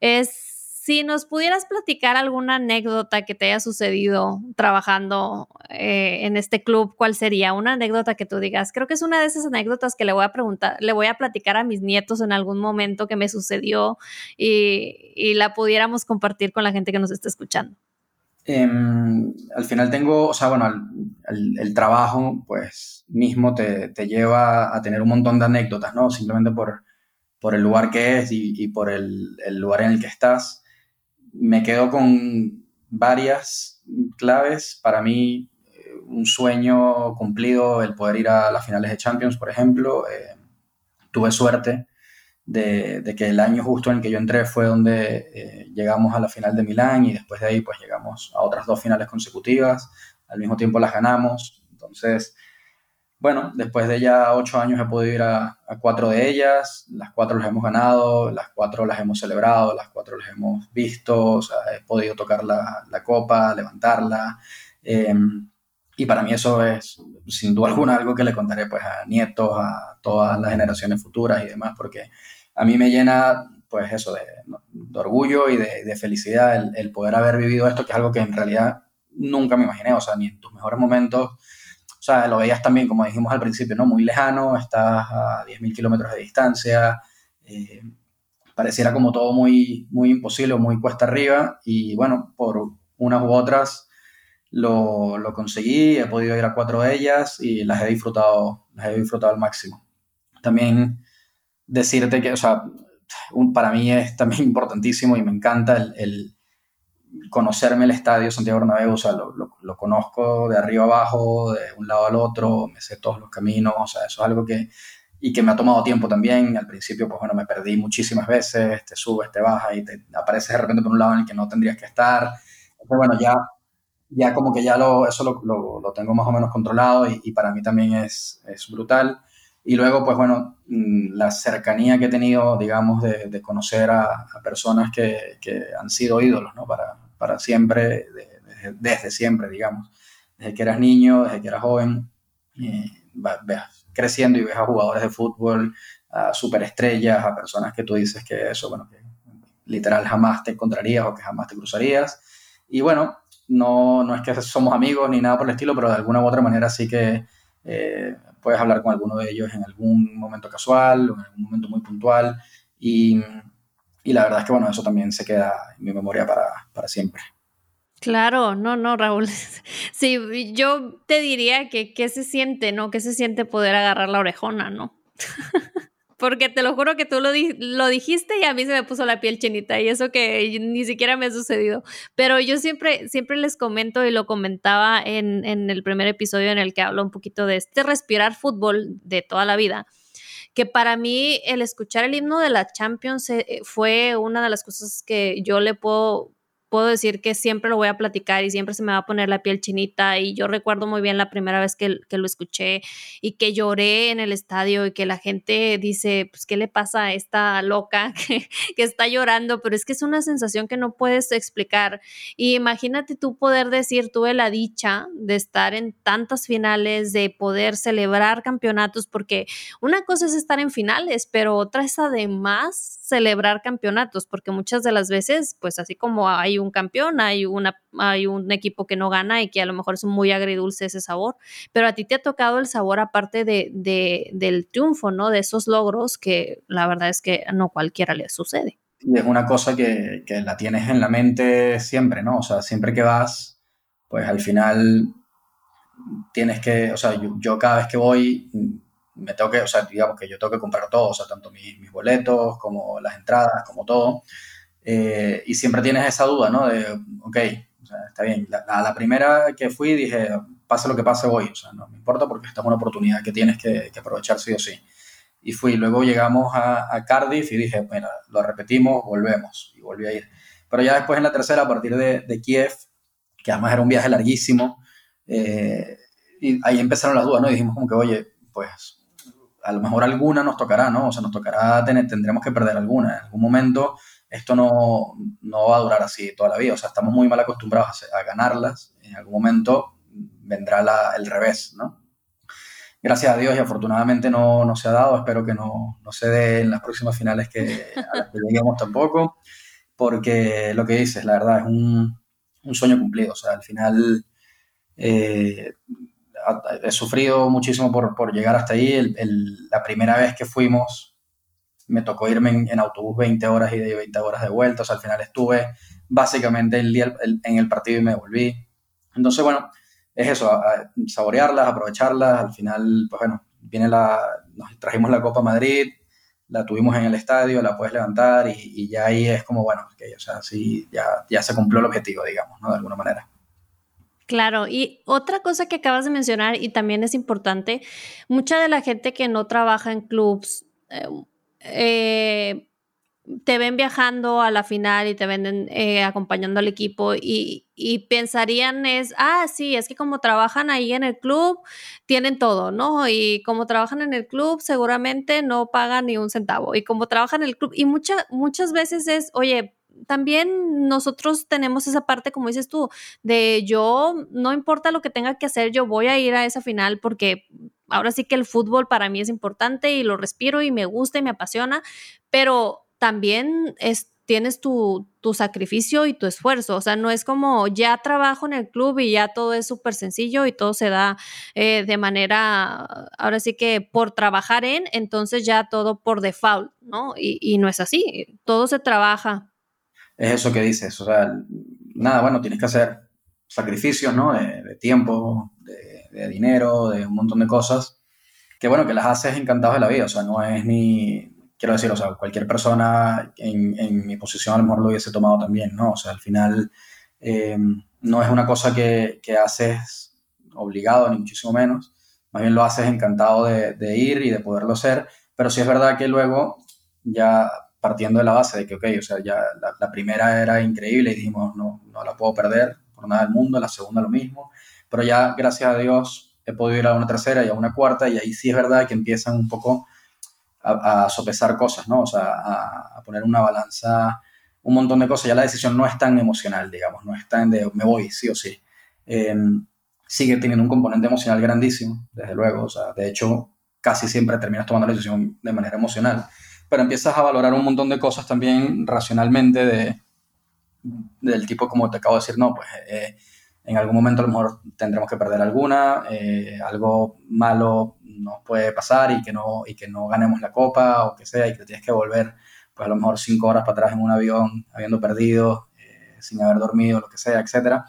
es si nos pudieras platicar alguna anécdota que te haya sucedido trabajando eh, en este club, ¿cuál sería? Una anécdota que tú digas, creo que es una de esas anécdotas que le voy a preguntar, le voy a platicar a mis nietos en algún momento que me sucedió y, la pudiéramos compartir con la gente que nos está escuchando. Em, al final tengo, o sea, bueno, el, trabajo pues mismo te, lleva a tener un montón de anécdotas, ¿no? Simplemente por, el lugar que es y, por el, lugar en el que estás me quedo con varias claves. Para mí, un sueño cumplido, el poder ir a las finales de Champions, por ejemplo. Eh, tuve suerte de, que el año justo en el que yo entré fue donde eh, llegamos a la final de Milán y después de ahí pues llegamos a otras dos finales consecutivas, al mismo tiempo las ganamos, entonces, bueno, después de ya ocho años he podido ir a, cuatro de ellas, las cuatro las hemos ganado, las cuatro las hemos celebrado, las cuatro las hemos visto, he podido tocar la, copa, levantarla. Em, y para mí eso es, sin duda alguna, algo que le contaré pues a nietos, a todas las generaciones futuras y demás, porque a mí me llena pues eso de, orgullo y de, felicidad el, poder haber vivido esto, que es algo que en realidad nunca me imaginé, o sea, ni en tus mejores momentos, o sea, lo veías también, como dijimos al principio, ¿no? Muy lejano, estás a 10.000 kilómetros de distancia, eh, pareciera como todo muy, muy imposible o muy cuesta arriba, y bueno, por unas u otras lo, lo, conseguí, he podido ir a cuatro de ellas y las he disfrutado, las he disfrutado al máximo. También decirte que, o sea, para mí es también importantísimo y me encanta el, conocerme el estadio Santiago Bernabéu, o sea, lo, lo, conozco de arriba abajo, de un lado al otro, me sé todos los caminos, o sea, eso es algo que, y que me ha tomado tiempo también. Al principio, pues bueno, me perdí muchísimas veces, te subes, te bajas y te apareces de repente por un lado en el que no tendrías que estar. Entonces, bueno, ya, ya como que ya lo, eso lo, lo tengo más o menos controlado y, y para mí también es, es brutal. Y luego, pues bueno, mm, la cercanía que he tenido, digamos, de, conocer a, personas que, han sido ídolos, ¿no? Para, para siempre, desde siempre, digamos. Desde que eras niño, desde que eras joven, eh, creciendo y ves a jugadores de fútbol, a superestrellas, a personas que tú dices que eso, bueno, que literal jamás te encontrarías o que jamás te cruzarías. Y bueno, no, no es que somos amigos ni nada por el estilo, pero de alguna u otra manera sí que eh, puedes hablar con alguno de ellos en algún momento casual o en algún momento muy puntual y, y la verdad es que bueno, eso también se queda en mi memoria para, para siempre. Claro, no, no, Raúl. Sí, yo te diría que qué se siente, ¿no? ¿Qué se siente poder agarrar la orejona, ¿no? Porque te lo juro que tú lo, lo, dijiste y a mí se me puso la piel chinita y eso que ni siquiera me ha sucedido. Pero yo siempre, siempre les comento y lo comentaba en, en el primer episodio en el que hablo un poquito de este respirar fútbol de toda la vida que para mí el escuchar el himno de la Champions eh, fue una de las cosas que yo le puedo puedo decir que siempre lo voy a platicar y siempre se me va a poner la piel chinita y yo recuerdo muy bien la primera vez que, lo escuché y que lloré en el estadio y que la gente dice, pues, ¿qué le pasa a esta loca que, que está llorando? Pero es que es una sensación que no puedes explicar. Y imagínate tú poder decir, tuve la dicha de estar en tantas finales, de poder celebrar campeonatos, porque una cosa es estar en finales, pero otra es además celebrar campeonatos, porque muchas de las veces, pues así como hay un campeón, hay, una, hay un equipo que no gana y que a lo mejor es muy agridulce ese sabor, pero a ti te ha tocado el sabor aparte de, del triunfo, ¿no? De esos logros que la verdad es que no cualquiera le sucede. Y es una cosa que, que la tienes en la mente siempre, ¿no? O sea, siempre que vas, pues al final tienes que, o sea, yo cada vez que voy me tengo que, o sea, digamos que yo tengo que comprar todo, o sea, tanto mis, mis boletos como las entradas, como todo. Eh, y siempre tienes esa duda, ¿no? De, ok, o sea, está bien. La, la, primera que fui dije, pase lo que pase hoy, o sea, no me importa porque esta es una oportunidad que tienes que, que aprovechar sí o sí. Y fui, luego llegamos a, a, Cardiff y dije, bueno, lo repetimos, volvemos. Y volví a ir. Pero ya después en la tercera, a partir de, de Kiev, que además era un viaje larguísimo, eh, y ahí empezaron las dudas, ¿no? Y dijimos como que, oye, pues a lo mejor alguna nos tocará, ¿no? O sea, nos tocará, tener, tendremos que perder alguna. En algún momento esto no, no, va a durar así toda la vida. O sea, estamos muy mal acostumbrados a, ganarlas. En algún momento vendrá la, el revés, ¿no? Gracias a Dios y afortunadamente no, no se ha dado. Espero que no, no, se dé en las próximas finales que, a las que lleguemos tampoco. Porque lo que dices, la verdad, es un, un sueño cumplido. O sea, al final... Eh, he sufrido muchísimo por, por llegar hasta ahí. la primera vez que fuimos, me tocó irme en, autobús 20 horas y de 20 horas de vuelta. O sea, al final estuve básicamente el día en el partido y me volví. Entonces, bueno, es eso, saborearlas, aprovecharlas. Al final, pues bueno, viene la, nos trajimos la Copa Madrid, la tuvimos en el estadio, la puedes levantar y, ya ahí es como, bueno, okay, o sea, sí, ya, ya se cumplió el objetivo, digamos, ¿no? De alguna manera. Claro, y otra cosa que acabas de mencionar y también es importante, mucha de la gente que no trabaja en clubs, eh, eh, te ven viajando a la final y te ven eh, acompañando al equipo y, pensarían es, ah, sí, es que como trabajan ahí en el club, tienen todo, ¿no? Y como trabajan en el club, seguramente no pagan ni un centavo. Y como trabajan en el club, y muchas veces es, oye, también nosotros tenemos esa parte, como dices tú, de yo, no importa lo que tenga que hacer, yo voy a ir a esa final porque ahora sí que el fútbol para mí es importante y lo respiro y me gusta y me apasiona, pero también es, tienes tu, sacrificio y tu esfuerzo. O sea, no es como ya trabajo en el club y ya todo es súper sencillo y todo se da eh, de manera, ahora sí que por trabajar en, entonces ya todo por default, ¿no? Y, no es así, todo se trabaja. Es eso que dices, o sea, nada, bueno, tienes que hacer sacrificios, ¿no? De, tiempo, de, de dinero, de un montón de cosas, que bueno, que las haces encantados de la vida, o sea, no es ni, quiero decir, o sea, cualquier persona en, en, mi posición a lo mejor lo hubiese tomado también, ¿no? O sea, al final eh, no es una cosa que, que, haces obligado, ni muchísimo menos, más bien lo haces encantado de, de, ir y de poderlo hacer, pero sí es verdad que luego, ya partiendo de la base de que, ok, o sea, ya la, la primera era increíble y dijimos, no, no la puedo perder por nada del mundo, la segunda lo mismo, pero ya, gracias a Dios, he podido ir a una tercera y a una cuarta y ahí sí es verdad que empiezan un poco a, sopesar cosas, ¿no? O sea, a, poner una balanza, un montón de cosas. Ya la decisión no es tan emocional, digamos, no es tan de me voy, sí o sí. Em, sigue teniendo un componente emocional grandísimo, desde luego. O sea, de hecho, casi siempre terminas tomando la decisión de manera emocional. Pero empiezas a valorar un montón de cosas también racionalmente de, del tipo, como te acabo de decir, no, pues eh, en algún momento a lo mejor tendremos que perder alguna, eh, algo malo nos puede pasar y que, no, y que no ganemos la copa o que sea y que tienes que volver pues a lo mejor cinco horas para atrás en un avión habiendo perdido, eh, sin haber dormido, lo que sea, etc.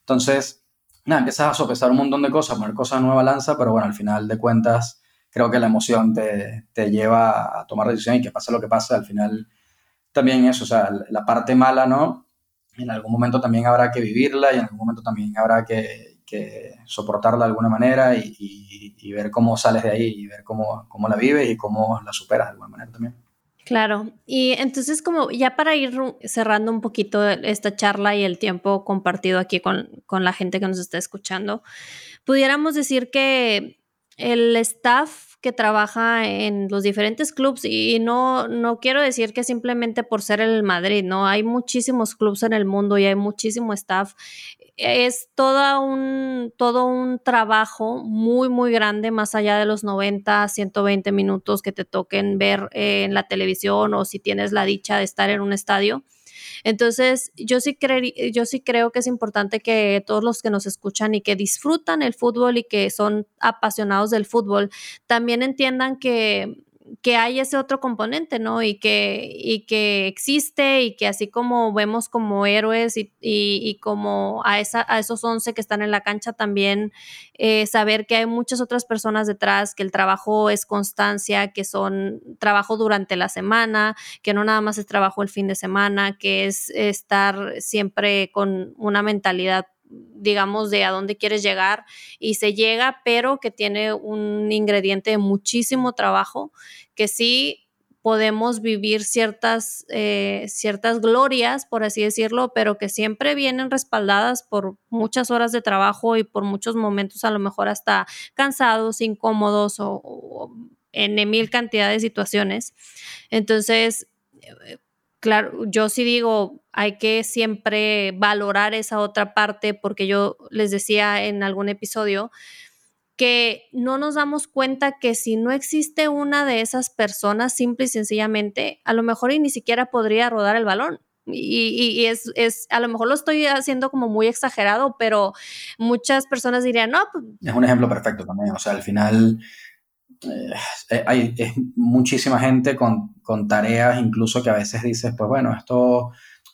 Entonces, nada, empiezas a sopesar un montón de cosas, poner cosas en nueva balanza, pero bueno, al final de cuentas creo que la emoción te, te lleva a tomar decisiones y que pase lo que pase, al final también eso, o sea, la parte mala, ¿no? En algún momento también habrá que vivirla y en algún momento también habrá que, que soportarla de alguna manera y, ver cómo sales de ahí y ver cómo, cómo la vives y cómo la superas de alguna manera también. Claro, y entonces como ya para ir cerrando un poquito esta charla y el tiempo compartido aquí con, con la gente que nos está escuchando, pudiéramos decir que el staff que trabaja en los diferentes clubes y no, no quiero decir que simplemente por ser el Madrid, ¿no? Hay muchísimos clubes en el mundo y hay muchísimo staff. Es todo un, todo un trabajo muy, muy grande, más allá de los 90, 120 minutos que te toquen ver en la televisión o si tienes la dicha de estar en un estadio entonces, yo sí, yo sí creo que es importante que todos los que nos escuchan y que disfrutan el fútbol y que son apasionados del fútbol, también entiendan que que hay ese otro componente, ¿no? Y que, y que existe y que así como vemos como héroes y, y, como a, esa, a esos 11 que están en la cancha también, eh, saber que hay muchas otras personas detrás, que el trabajo es constancia, que son trabajo durante la semana, que no nada más es trabajo el fin de semana, que es estar siempre con una mentalidad digamos, de a dónde quieres llegar y se llega, pero que tiene un ingrediente de muchísimo trabajo, que sí podemos vivir ciertas, eh, ciertas glorias, por así decirlo, pero que siempre vienen respaldadas por muchas horas de trabajo y por muchos momentos a lo mejor hasta cansados, incómodos o, o en mil cantidad de situaciones. Entonces, eh, claro, yo sí digo, hay que siempre valorar esa otra parte porque yo les decía en algún episodio que no nos damos cuenta que si no existe una de esas personas, simple y sencillamente, a lo mejor y ni siquiera podría rodar el balón. Y, es, es, a lo mejor lo estoy haciendo como muy exagerado, pero muchas personas dirían, no. Pues es un ejemplo perfecto también. O sea, al final eh, hay muchísima gente con, con, tareas, incluso que a veces dices, pues bueno, esto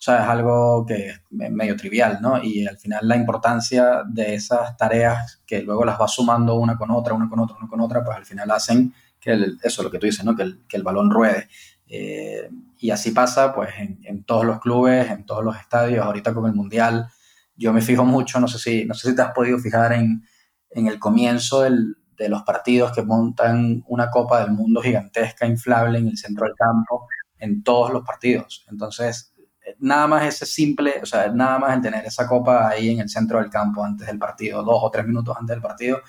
o es algo que es medio trivial, ¿no? Y al final la importancia de esas tareas que luego las vas sumando una con otra, una con otra, una con otra, pues al final hacen que eso, lo que tú dices, ¿no? Que el, que el balón ruede. Eh, y así pasa, pues, en, en, todos los clubes, en todos los estadios, ahorita con el Mundial. Yo me fijo mucho, no sé si, no sé si te has podido fijar en, en el comienzo del, de los partidos que montan una copa del mundo gigantesca, inflable en el centro del campo, en todos los partidos. Entonces, nada más ese simple, o sea, nada más el tener esa copa ahí en el centro del campo antes del partido, dos o tres minutos antes del partido,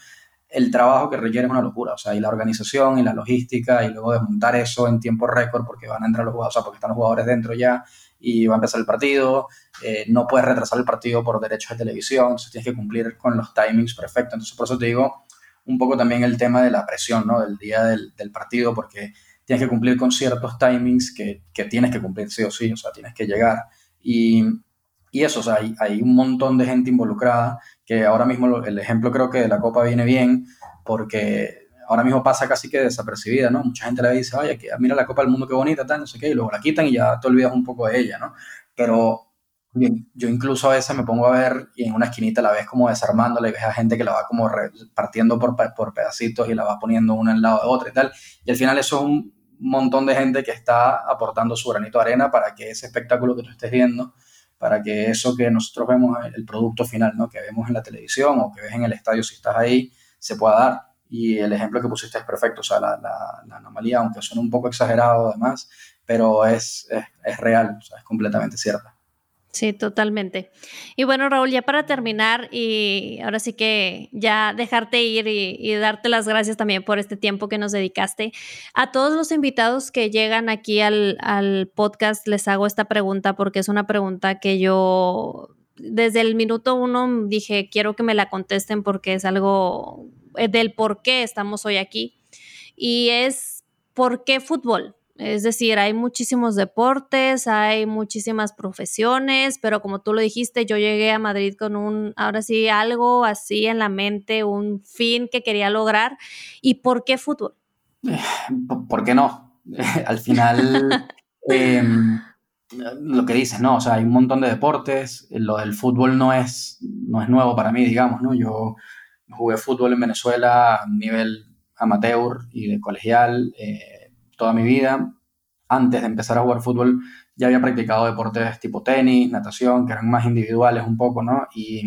el trabajo que requiere es una locura, o sea, y la organización y la logística y luego desmontar eso en tiempo récord porque van a entrar los jugadores, o sea, porque están los jugadores dentro ya y va a empezar el partido, eh, no puedes retrasar el partido por derechos de televisión, entonces tienes que cumplir con los timings perfectos, entonces por eso te digo un poco también el tema de la presión, ¿no? Del día del, del partido, porque tienes que cumplir con ciertos timings que, que, tienes que cumplir sí o sí, o sea, tienes que llegar. Y, y eso, o sea, hay, hay, un montón de gente involucrada, que ahora mismo el ejemplo creo que de la Copa viene bien, porque ahora mismo pasa casi que desapercibida, ¿no? Mucha gente le dice, oye, mira la Copa del Mundo, qué bonita, tal, no sé qué, y luego la quitan y ya te olvidas un poco de ella, ¿no? Pero yo incluso a veces me pongo a ver y en una esquinita la ves como desarmándola y ves a gente que la va como partiendo por, por pedacitos y la va poniendo una al lado de otra y tal. Y al final eso es un montón de gente que está aportando su granito de arena para que ese espectáculo que tú estés viendo, para que eso que nosotros vemos, el producto final, ¿no? que vemos en la televisión o que ves en el estadio si estás ahí, se pueda dar. Y el ejemplo que pusiste es perfecto, o sea, la, la, anomalía, aunque suene un poco exagerado además, pero es, es, es real, o sea, es completamente cierta. Sí, totalmente. Y bueno, Raúl, ya para terminar y ahora sí que ya dejarte ir y, darte las gracias también por este tiempo que nos dedicaste. A todos los invitados que llegan aquí al, al podcast les hago esta pregunta porque es una pregunta que yo desde el minuto uno dije, quiero que me la contesten porque es algo eh, del por qué estamos hoy aquí. Y es, ¿por qué fútbol? Es decir, hay muchísimos deportes, hay muchísimas profesiones, pero como tú lo dijiste, yo llegué a Madrid con un, ahora sí, algo así en la mente, un fin que quería lograr. ¿Y por qué fútbol? ¿Por qué no? Al final, em, lo que dices, ¿no? O sea, hay un montón de deportes, lo del fútbol no es, no es nuevo para mí, digamos, ¿no? Yo jugué fútbol en Venezuela a nivel amateur y de colegial. Eh, toda mi vida. Antes de empezar a jugar fútbol ya había practicado deportes tipo tenis, natación, que eran más individuales un poco, ¿no? Y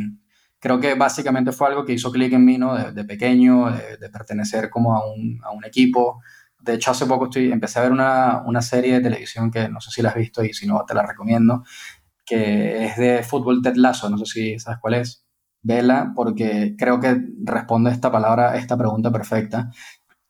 creo que básicamente fue algo que hizo clic en mí, ¿no? De, pequeño, de, pertenecer como a un, a un, equipo. De hecho, hace poco estoy, empecé a ver una, una, serie de televisión que no sé si la has visto y si no, te la recomiendo, que es de fútbol Ted Lasso, no sé si sabes cuál es. Vela, porque creo que responde esta palabra, esta pregunta perfecta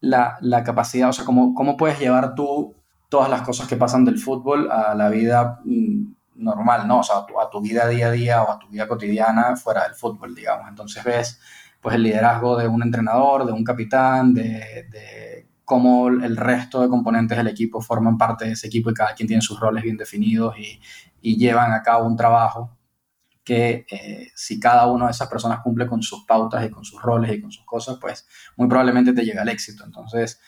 la, la capacidad, o sea, cómo, cómo puedes llevar tú todas las cosas que pasan del fútbol a la vida mm, normal, ¿no? O sea, a tu, a tu, vida día a día o a tu vida cotidiana fuera del fútbol, digamos. Entonces ves, pues, el liderazgo de un entrenador, de un capitán, de, de cómo el resto de componentes del equipo forman parte de ese equipo y cada quien tiene sus roles bien definidos y, y llevan a cabo un trabajo que eh, si cada una de esas personas cumple con sus pautas y con sus roles y con sus cosas, pues muy probablemente te llega al éxito. Entonces,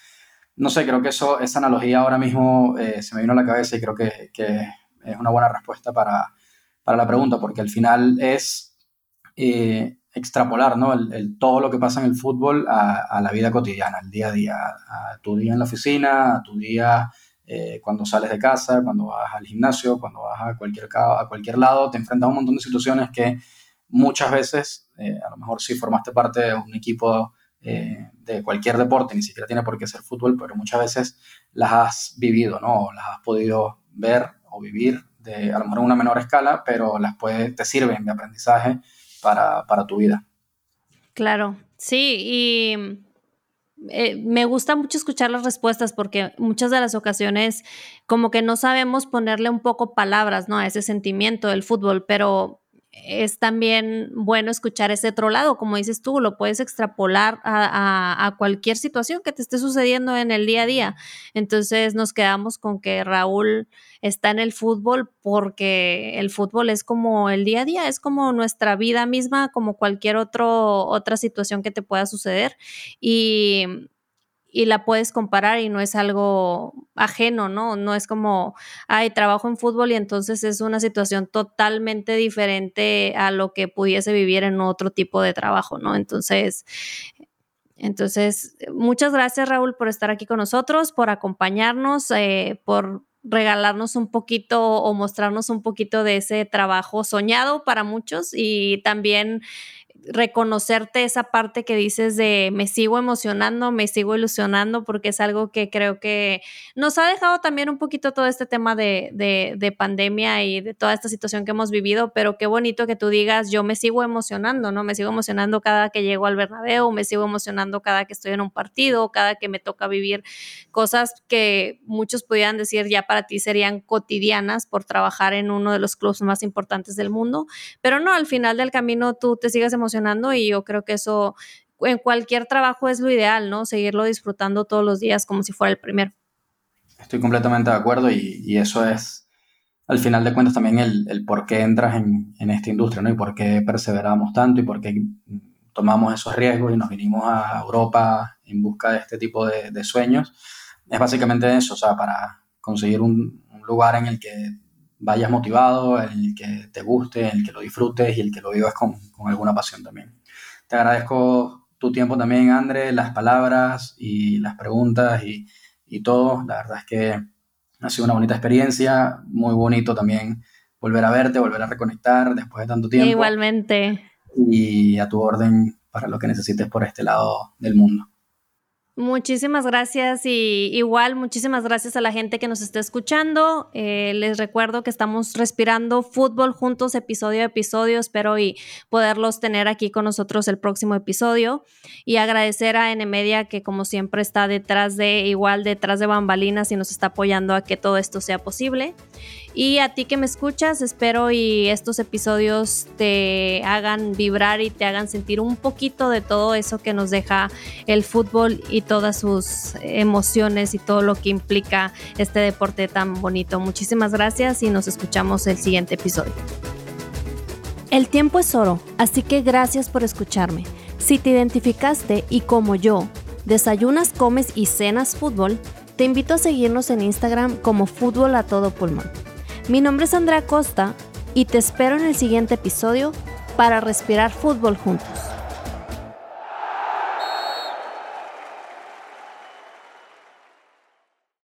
no sé, creo que eso, esa analogía ahora mismo eh, se me vino a la cabeza y creo que, es una buena respuesta para, para, la pregunta, porque al final es eh, extrapolar ¿no? el, todo lo que pasa en el fútbol a, a, la vida cotidiana, al día a día, a tu día en la oficina, a tu día eh, cuando sales de casa, cuando vas al gimnasio, cuando vas a cualquier, a cualquier lado, te enfrentas a un montón de situaciones que muchas veces, eh, a lo mejor si formaste parte de un equipo eh, de cualquier deporte, ni siquiera tiene por qué ser fútbol, pero muchas veces las has vivido, ¿no? O las has podido ver o vivir de a lo mejor en una menor escala, pero las puede, te sirven de aprendizaje para, para tu vida. Claro, sí, y eh, me gusta mucho escuchar las respuestas porque muchas de las ocasiones como que no sabemos ponerle un poco palabras, ¿no? A ese sentimiento del fútbol, pero es también bueno escuchar ese otro lado, como dices tú, lo puedes extrapolar a, a, cualquier situación que te esté sucediendo en el día a día. Entonces nos quedamos con que Raúl está en el fútbol porque el fútbol es como el día a día, es como nuestra vida misma, como cualquier otro, otra situación que te pueda suceder. Y y la puedes comparar y no es algo ajeno, ¿no? No es como, ay, trabajo en fútbol y entonces es una situación totalmente diferente a lo que pudiese vivir en otro tipo de trabajo, ¿no? Entonces, entonces, muchas gracias Raúl por estar aquí con nosotros, por acompañarnos, eh, por regalarnos un poquito o mostrarnos un poquito de ese trabajo soñado para muchos y también reconocerte esa parte que dices de me sigo emocionando, me sigo ilusionando, porque es algo que creo que nos ha dejado también un poquito todo este tema de, de, pandemia y de toda esta situación que hemos vivido, pero qué bonito que tú digas, yo me sigo emocionando, ¿no? Me sigo emocionando cada que llego al Bernabéu, me sigo emocionando cada que estoy en un partido, cada que me toca vivir cosas que muchos pudieran decir ya para ti serían cotidianas por trabajar en uno de los clubes más importantes del mundo, pero no, al final del camino tú te sigues emocionando y yo creo que eso en cualquier trabajo es lo ideal, ¿no? Seguirlo disfrutando todos los días como si fuera el primero. Estoy completamente de acuerdo y, eso es, al final de cuentas, también el, por qué entras en, esta industria, ¿no? Y por qué perseveramos tanto y por qué tomamos esos riesgos y nos vinimos a Europa en busca de este tipo de, sueños. Es básicamente eso, o sea, para conseguir un, un lugar en el que vayas motivado, el que te guste, el que lo disfrutes y el que lo vivas con, con alguna pasión también. Te agradezco tu tiempo también, André, las palabras y las preguntas y, y todo. La verdad es que ha sido una bonita experiencia, muy bonito también volver a verte, volver a reconectar después de tanto tiempo. Igualmente. Y a tu orden para lo que necesites por este lado del mundo. Muchísimas gracias y igual muchísimas gracias a la gente que nos está escuchando. Eh, les recuerdo que estamos respirando fútbol juntos episodio a episodio. Espero y poderlos tener aquí con nosotros el próximo episodio y agradecer a N-Media que como siempre está detrás de igual detrás de bambalinas y nos está apoyando a que todo esto sea posible. Y a ti que me escuchas, espero y estos episodios te hagan vibrar y te hagan sentir un poquito de todo eso que nos deja el fútbol y todas sus emociones y todo lo que implica este deporte tan bonito. Muchísimas gracias y nos escuchamos el siguiente episodio. El tiempo es oro, así que gracias por escucharme. Si te identificaste y como yo, desayunas, comes y cenas fútbol, te invito a seguirnos en Instagram como Fútbol a Todo Pulmón. Mi nombre es Andrea Costa y te espero en el siguiente episodio para respirar fútbol juntos.